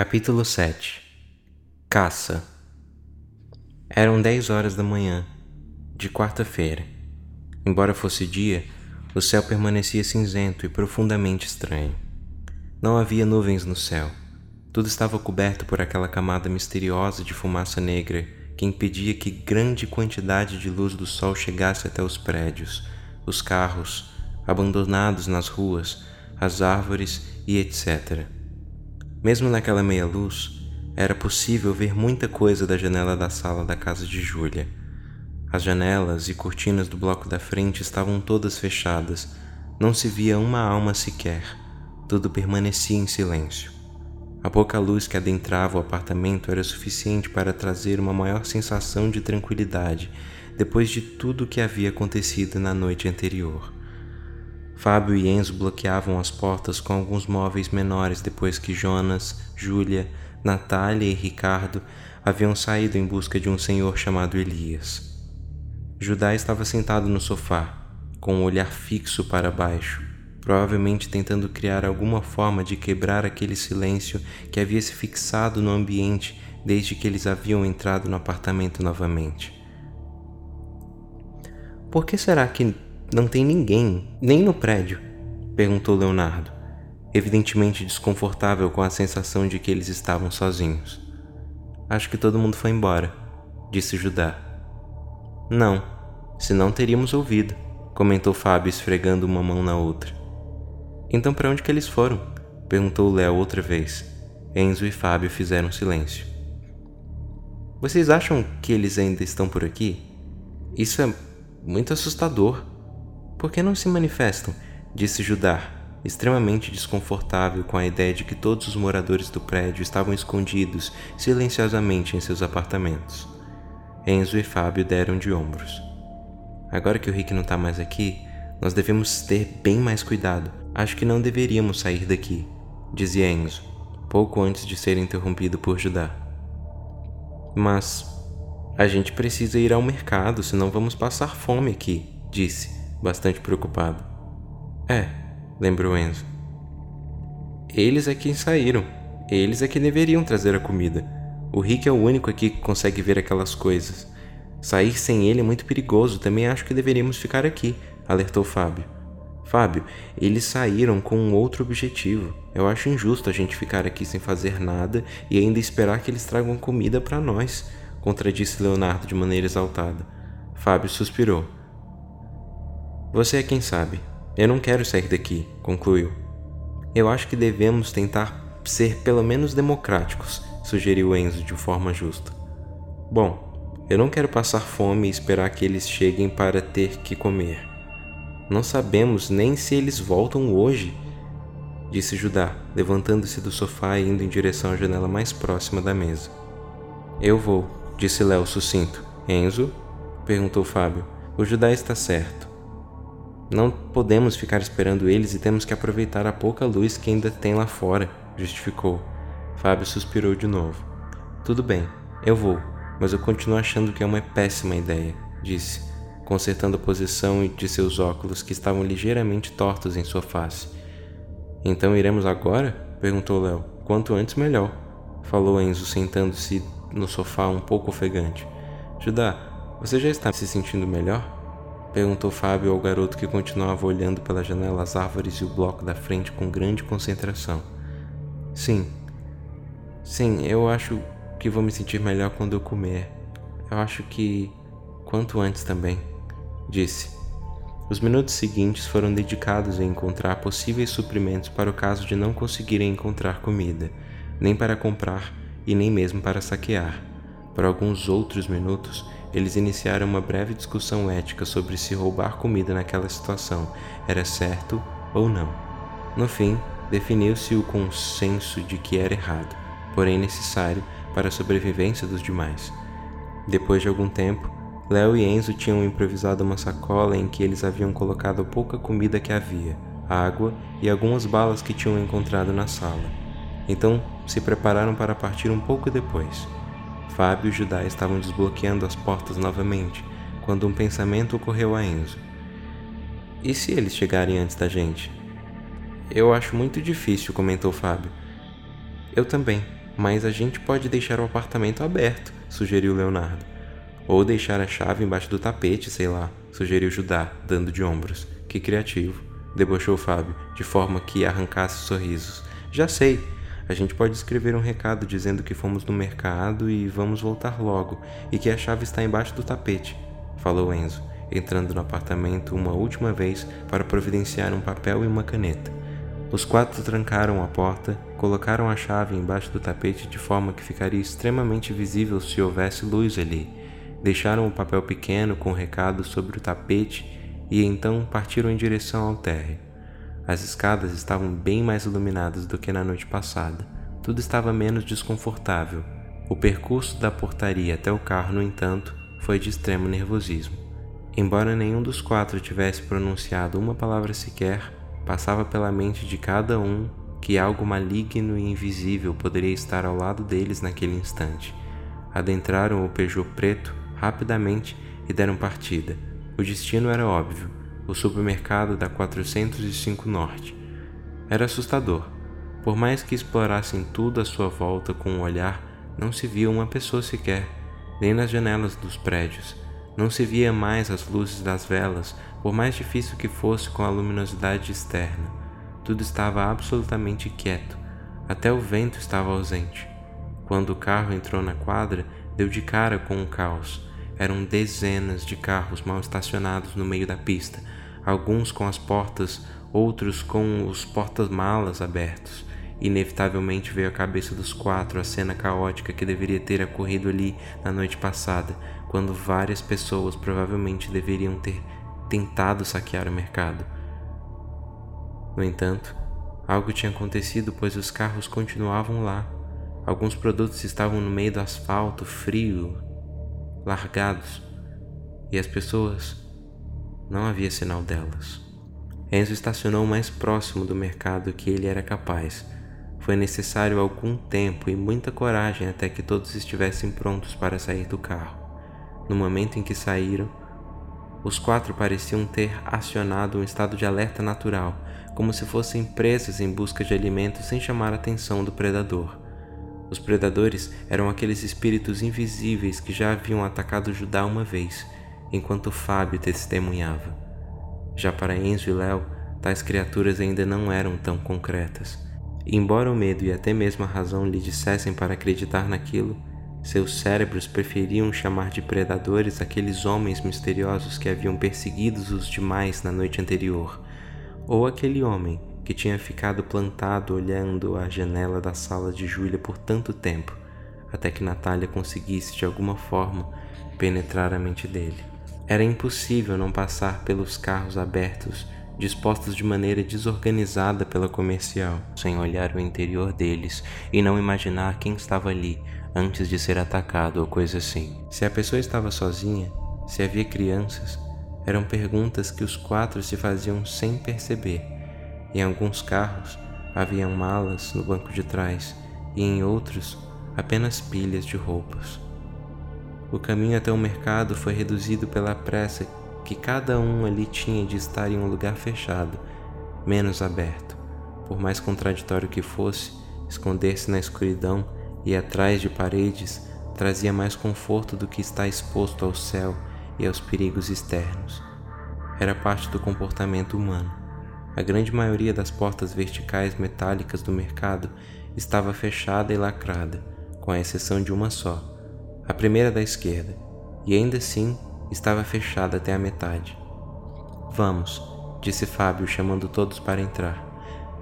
Capítulo 7 Caça Eram dez horas da manhã, de quarta-feira. Embora fosse dia, o céu permanecia cinzento e profundamente estranho. Não havia nuvens no céu. Tudo estava coberto por aquela camada misteriosa de fumaça negra que impedia que grande quantidade de luz do sol chegasse até os prédios, os carros, abandonados nas ruas, as árvores e etc. Mesmo naquela meia-luz, era possível ver muita coisa da janela da sala da casa de Júlia. As janelas e cortinas do bloco da frente estavam todas fechadas, não se via uma alma sequer, tudo permanecia em silêncio. A pouca luz que adentrava o apartamento era suficiente para trazer uma maior sensação de tranquilidade depois de tudo o que havia acontecido na noite anterior. Fábio e Enzo bloqueavam as portas com alguns móveis menores depois que Jonas, Júlia, Natália e Ricardo haviam saído em busca de um senhor chamado Elias. Judá estava sentado no sofá, com o um olhar fixo para baixo, provavelmente tentando criar alguma forma de quebrar aquele silêncio que havia se fixado no ambiente desde que eles haviam entrado no apartamento novamente. Por que será que não tem ninguém, nem no prédio? perguntou Leonardo, evidentemente desconfortável com a sensação de que eles estavam sozinhos. Acho que todo mundo foi embora, disse Judá. Não, senão teríamos ouvido, comentou Fábio esfregando uma mão na outra. Então para onde que eles foram? perguntou Léo outra vez. Enzo e Fábio fizeram silêncio. Vocês acham que eles ainda estão por aqui? Isso é muito assustador, por que não se manifestam? disse Judá, extremamente desconfortável com a ideia de que todos os moradores do prédio estavam escondidos silenciosamente em seus apartamentos. Enzo e Fábio deram de ombros. Agora que o Rick não está mais aqui, nós devemos ter bem mais cuidado. Acho que não deveríamos sair daqui, dizia Enzo, pouco antes de ser interrompido por Judá. Mas a gente precisa ir ao mercado, senão vamos passar fome aqui, disse bastante preocupado. É, lembrou Enzo. Eles é quem saíram. Eles é que deveriam trazer a comida. O Rick é o único aqui que consegue ver aquelas coisas. Sair sem ele é muito perigoso. Também acho que deveríamos ficar aqui, alertou Fábio. Fábio, eles saíram com um outro objetivo. Eu acho injusto a gente ficar aqui sem fazer nada e ainda esperar que eles tragam comida para nós, contradisse Leonardo de maneira exaltada. Fábio suspirou. Você é quem sabe. Eu não quero sair daqui, concluiu. Eu acho que devemos tentar ser pelo menos democráticos, sugeriu Enzo de forma justa. Bom, eu não quero passar fome e esperar que eles cheguem para ter que comer. Não sabemos nem se eles voltam hoje, disse Judá, levantando-se do sofá e indo em direção à janela mais próxima da mesa. Eu vou, disse Léo sucinto. Enzo? perguntou Fábio. O Judá está certo. Não podemos ficar esperando eles e temos que aproveitar a pouca luz que ainda tem lá fora, justificou. Fábio suspirou de novo. Tudo bem, eu vou, mas eu continuo achando que é uma péssima ideia, disse, consertando a posição de seus óculos que estavam ligeiramente tortos em sua face. Então iremos agora? perguntou Léo. Quanto antes, melhor, falou Enzo, sentando-se no sofá um pouco ofegante. Judá, você já está se sentindo melhor? Perguntou Fábio ao garoto que continuava olhando pela janela as árvores e o bloco da frente com grande concentração. Sim. Sim, eu acho que vou me sentir melhor quando eu comer. Eu acho que. quanto antes também, disse. Os minutos seguintes foram dedicados a encontrar possíveis suprimentos para o caso de não conseguirem encontrar comida, nem para comprar e nem mesmo para saquear. Por alguns outros minutos, eles iniciaram uma breve discussão ética sobre se roubar comida naquela situação era certo ou não. No fim, definiu-se o consenso de que era errado, porém necessário para a sobrevivência dos demais. Depois de algum tempo, Léo e Enzo tinham improvisado uma sacola em que eles haviam colocado a pouca comida que havia, água e algumas balas que tinham encontrado na sala. Então se prepararam para partir um pouco depois. Fábio e Judá estavam desbloqueando as portas novamente quando um pensamento ocorreu a Enzo. E se eles chegarem antes da gente? Eu acho muito difícil, comentou Fábio. Eu também, Mas a gente pode deixar o apartamento aberto, sugeriu Leonardo. Ou deixar a chave embaixo do tapete, sei lá, sugeriu Judá, dando de ombros. Que criativo, debochou Fábio, de forma que arrancasse sorrisos. Já sei, a gente pode escrever um recado dizendo que fomos no mercado e vamos voltar logo, e que a chave está embaixo do tapete, falou Enzo, entrando no apartamento uma última vez para providenciar um papel e uma caneta. Os quatro trancaram a porta, colocaram a chave embaixo do tapete de forma que ficaria extremamente visível se houvesse luz ali. Deixaram o papel pequeno com o recado sobre o tapete e então partiram em direção ao térreo. As escadas estavam bem mais iluminadas do que na noite passada. Tudo estava menos desconfortável. O percurso da portaria até o carro, no entanto, foi de extremo nervosismo. Embora nenhum dos quatro tivesse pronunciado uma palavra sequer, Passava pela mente de cada um que algo maligno e invisível poderia estar ao lado deles naquele instante. Adentraram o Peugeot preto rapidamente e deram partida. O destino era óbvio: o supermercado da 405 Norte. Era assustador. Por mais que explorassem tudo à sua volta com um olhar, não se via uma pessoa sequer, nem nas janelas dos prédios. Não se via mais as luzes das velas, por mais difícil que fosse com a luminosidade externa. Tudo estava absolutamente quieto, até o vento estava ausente. Quando o carro entrou na quadra, deu de cara com o caos. Eram dezenas de carros mal estacionados no meio da pista, alguns com as portas, outros com os portas-malas abertos. Inevitavelmente veio à cabeça dos quatro a cena caótica que deveria ter ocorrido ali na noite passada, quando várias pessoas provavelmente deveriam ter tentado saquear o mercado. No entanto, algo tinha acontecido pois os carros continuavam lá. Alguns produtos estavam no meio do asfalto frio, largados, e as pessoas não havia sinal delas. Enzo estacionou mais próximo do mercado que ele era capaz foi necessário algum tempo e muita coragem até que todos estivessem prontos para sair do carro. No momento em que saíram, os quatro pareciam ter acionado um estado de alerta natural, como se fossem presas em busca de alimento sem chamar a atenção do predador. Os predadores eram aqueles espíritos invisíveis que já haviam atacado Judá uma vez, enquanto Fábio testemunhava. Já para Enzo e Léo, tais criaturas ainda não eram tão concretas. Embora o medo e até mesmo a razão lhe dissessem para acreditar naquilo, seus cérebros preferiam chamar de predadores aqueles homens misteriosos que haviam perseguido os demais na noite anterior, ou aquele homem que tinha ficado plantado olhando a janela da sala de Júlia por tanto tempo, até que Natália conseguisse de alguma forma penetrar a mente dele. Era impossível não passar pelos carros abertos dispostos de maneira desorganizada pela comercial, sem olhar o interior deles e não imaginar quem estava ali antes de ser atacado ou coisa assim. Se a pessoa estava sozinha, se havia crianças, eram perguntas que os quatro se faziam sem perceber. Em alguns carros haviam malas no banco de trás e em outros apenas pilhas de roupas. O caminho até o mercado foi reduzido pela pressa que cada um ali tinha de estar em um lugar fechado, menos aberto. Por mais contraditório que fosse, esconder-se na escuridão e atrás de paredes trazia mais conforto do que estar exposto ao céu e aos perigos externos. Era parte do comportamento humano. A grande maioria das portas verticais metálicas do mercado estava fechada e lacrada, com a exceção de uma só, a primeira da esquerda, e ainda assim estava fechada até a metade. Vamos, disse Fábio, chamando todos para entrar.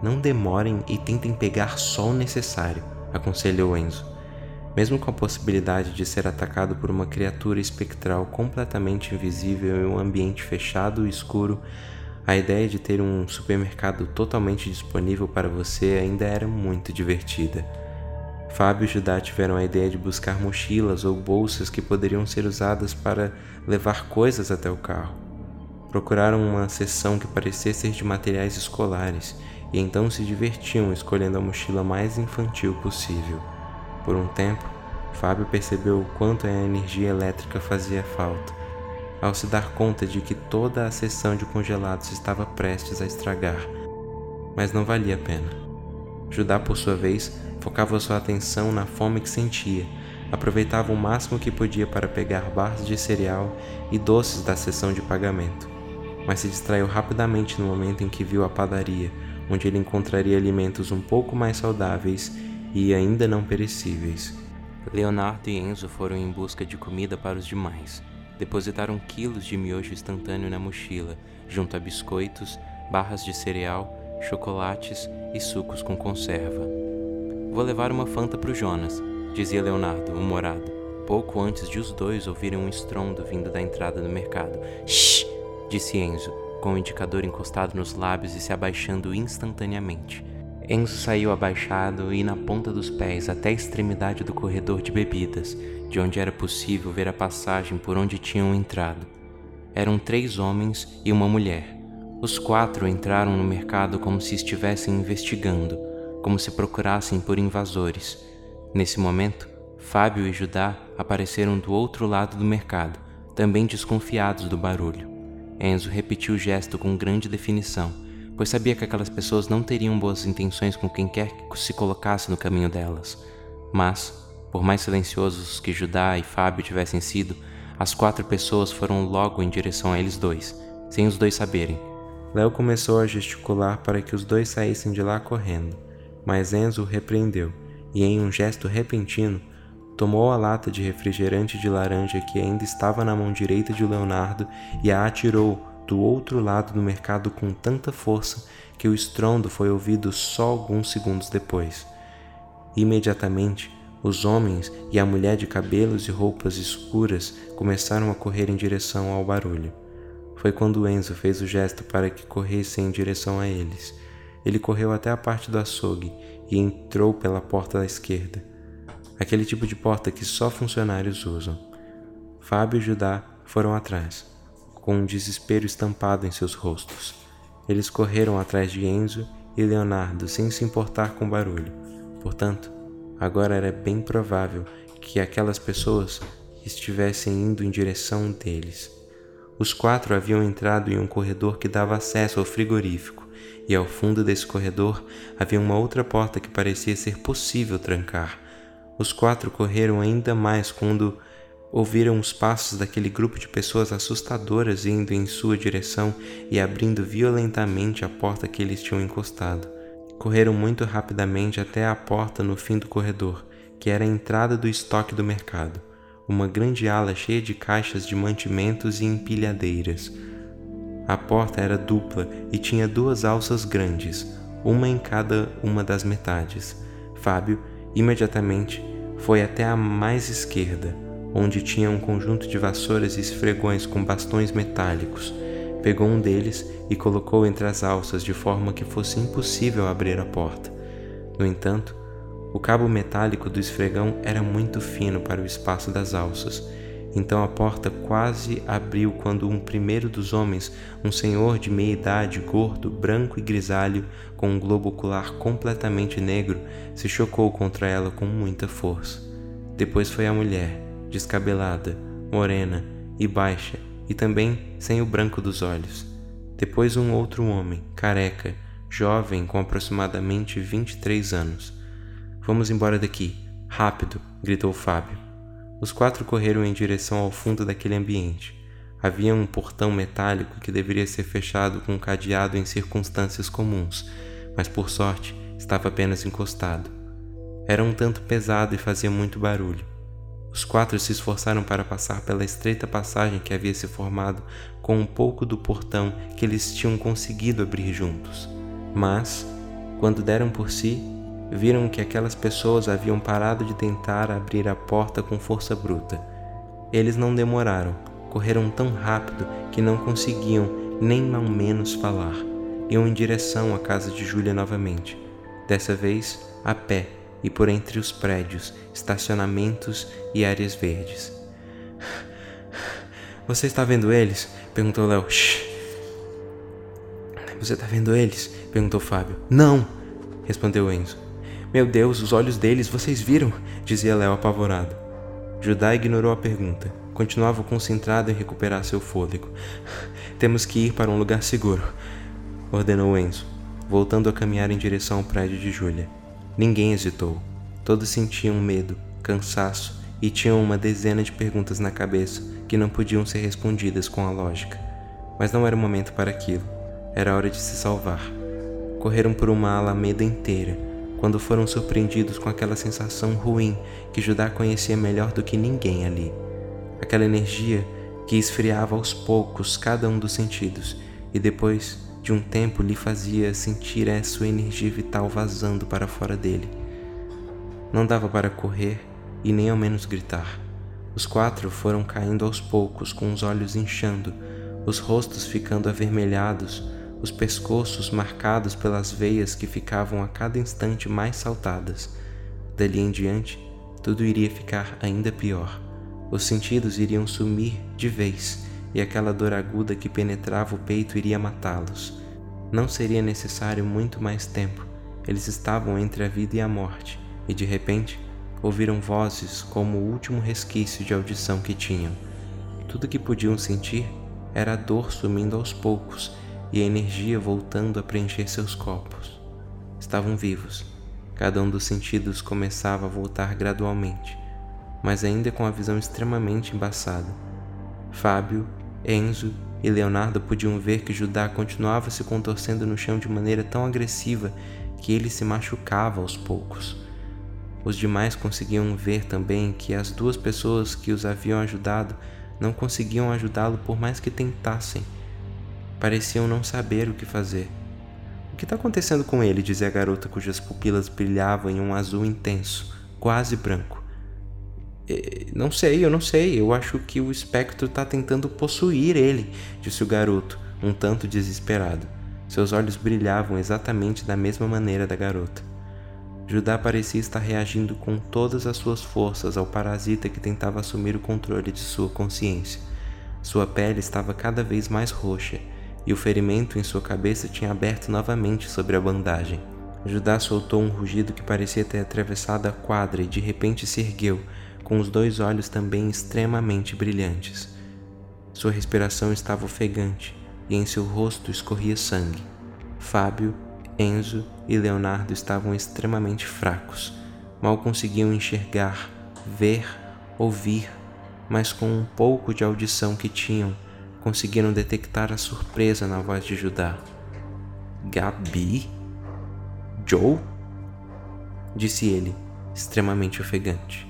Não demorem e tentem pegar só o necessário, aconselhou Enzo. Mesmo com a possibilidade de ser atacado por uma criatura espectral completamente invisível em um ambiente fechado e escuro, a ideia de ter um supermercado totalmente disponível para você ainda era muito divertida. Fábio e Judá tiveram a ideia de buscar mochilas ou bolsas que poderiam ser usadas para levar coisas até o carro. Procuraram uma seção que parecia ser de materiais escolares e então se divertiam escolhendo a mochila mais infantil possível. Por um tempo, Fábio percebeu o quanto a energia elétrica fazia falta, ao se dar conta de que toda a seção de congelados estava prestes a estragar, mas não valia a pena. Judá, por sua vez, focava sua atenção na fome que sentia, aproveitava o máximo que podia para pegar barras de cereal e doces da sessão de pagamento, mas se distraiu rapidamente no momento em que viu a padaria, onde ele encontraria alimentos um pouco mais saudáveis e ainda não perecíveis. Leonardo e Enzo foram em busca de comida para os demais. Depositaram quilos de miojo instantâneo na mochila, junto a biscoitos, barras de cereal, chocolates e sucos com conserva. Vou levar uma fanta para o Jonas, dizia Leonardo, humorado, pouco antes de os dois ouvirem um estrondo vindo da entrada do mercado. Shh! disse Enzo, com o indicador encostado nos lábios e se abaixando instantaneamente. Enzo saiu abaixado e na ponta dos pés até a extremidade do corredor de bebidas, de onde era possível ver a passagem por onde tinham entrado. Eram três homens e uma mulher. Os quatro entraram no mercado como se estivessem investigando, como se procurassem por invasores. Nesse momento, Fábio e Judá apareceram do outro lado do mercado, também desconfiados do barulho. Enzo repetiu o gesto com grande definição pois sabia que aquelas pessoas não teriam boas intenções com quem quer que se colocasse no caminho delas. Mas, por mais silenciosos que Judá e Fábio tivessem sido, as quatro pessoas foram logo em direção a eles dois, sem os dois saberem. Léo começou a gesticular para que os dois saíssem de lá correndo, mas Enzo repreendeu e, em um gesto repentino, tomou a lata de refrigerante de laranja que ainda estava na mão direita de Leonardo e a atirou do outro lado do mercado com tanta força que o estrondo foi ouvido só alguns segundos depois. Imediatamente, os homens e a mulher de cabelos e roupas escuras começaram a correr em direção ao barulho. Foi quando Enzo fez o gesto para que corressem em direção a eles. Ele correu até a parte do açougue e entrou pela porta da esquerda, aquele tipo de porta que só funcionários usam. Fábio e Judá foram atrás com um desespero estampado em seus rostos. Eles correram atrás de Enzo e Leonardo sem se importar com barulho. Portanto, agora era bem provável que aquelas pessoas estivessem indo em direção deles. Os quatro haviam entrado em um corredor que dava acesso ao frigorífico, e ao fundo desse corredor havia uma outra porta que parecia ser possível trancar. Os quatro correram ainda mais quando Ouviram os passos daquele grupo de pessoas assustadoras indo em sua direção e abrindo violentamente a porta que eles tinham encostado. Correram muito rapidamente até a porta no fim do corredor, que era a entrada do estoque do mercado, uma grande ala cheia de caixas de mantimentos e empilhadeiras. A porta era dupla e tinha duas alças grandes, uma em cada uma das metades. Fábio, imediatamente, foi até a mais esquerda onde tinha um conjunto de vassouras e esfregões com bastões metálicos. Pegou um deles e colocou entre as alças de forma que fosse impossível abrir a porta. No entanto, o cabo metálico do esfregão era muito fino para o espaço das alças, então a porta quase abriu quando um primeiro dos homens, um senhor de meia idade, gordo, branco e grisalho, com um globo ocular completamente negro, se chocou contra ela com muita força. Depois foi a mulher, descabelada, morena e baixa, e também sem o branco dos olhos. Depois um outro homem, careca, jovem com aproximadamente 23 anos. Vamos embora daqui, rápido! gritou Fábio. Os quatro correram em direção ao fundo daquele ambiente. Havia um portão metálico que deveria ser fechado com um cadeado em circunstâncias comuns, mas por sorte estava apenas encostado. Era um tanto pesado e fazia muito barulho. Os quatro se esforçaram para passar pela estreita passagem que havia se formado com um pouco do portão que eles tinham conseguido abrir juntos. Mas, quando deram por si, viram que aquelas pessoas haviam parado de tentar abrir a porta com força bruta. Eles não demoraram, correram tão rápido que não conseguiam nem ao menos falar. Iam em direção à casa de Júlia novamente, dessa vez a pé e por entre os prédios, estacionamentos e áreas verdes. Você está vendo eles? perguntou Léo. Você está vendo eles? perguntou Fábio. Não! respondeu Enzo. Meu Deus, os olhos deles, vocês viram? dizia Léo apavorado. Judá ignorou a pergunta. Continuava concentrado em recuperar seu fôlego. Temos que ir para um lugar seguro, ordenou Enzo. voltando a caminhar em direção ao prédio de Júlia. Ninguém hesitou. Todos sentiam medo, cansaço e tinham uma dezena de perguntas na cabeça que não podiam ser respondidas com a lógica. Mas não era o momento para aquilo. Era hora de se salvar. Correram por uma alameda inteira, quando foram surpreendidos com aquela sensação ruim que Judá conhecia melhor do que ninguém ali. Aquela energia que esfriava aos poucos cada um dos sentidos e depois de um tempo lhe fazia sentir a sua energia vital vazando para fora dele. Não dava para correr e nem ao menos gritar. Os quatro foram caindo aos poucos, com os olhos inchando, os rostos ficando avermelhados, os pescoços marcados pelas veias que ficavam a cada instante mais saltadas. Dali em diante, tudo iria ficar ainda pior. Os sentidos iriam sumir de vez e aquela dor aguda que penetrava o peito iria matá-los. Não seria necessário muito mais tempo. Eles estavam entre a vida e a morte, e de repente ouviram vozes como o último resquício de audição que tinham. Tudo que podiam sentir era a dor sumindo aos poucos e a energia voltando a preencher seus corpos. Estavam vivos. Cada um dos sentidos começava a voltar gradualmente, mas ainda com a visão extremamente embaçada. Fábio, Enzo e Leonardo podiam ver que Judá continuava se contorcendo no chão de maneira tão agressiva que ele se machucava aos poucos. Os demais conseguiam ver também que as duas pessoas que os haviam ajudado não conseguiam ajudá-lo por mais que tentassem. Pareciam não saber o que fazer. O que está acontecendo com ele? dizia a garota cujas pupilas brilhavam em um azul intenso, quase branco. Não sei, eu não sei. Eu acho que o espectro está tentando possuir ele, disse o garoto, um tanto desesperado. Seus olhos brilhavam exatamente da mesma maneira da garota. Judá parecia estar reagindo com todas as suas forças ao parasita que tentava assumir o controle de sua consciência. Sua pele estava cada vez mais roxa e o ferimento em sua cabeça tinha aberto novamente sobre a bandagem. Judá soltou um rugido que parecia ter atravessado a quadra e de repente se ergueu, com os dois olhos também extremamente brilhantes. Sua respiração estava ofegante e em seu rosto escorria sangue. Fábio Enzo e Leonardo estavam extremamente fracos. Mal conseguiam enxergar, ver, ouvir, mas com um pouco de audição que tinham, conseguiram detectar a surpresa na voz de Judá. Gabi? Joe? Disse ele, extremamente ofegante.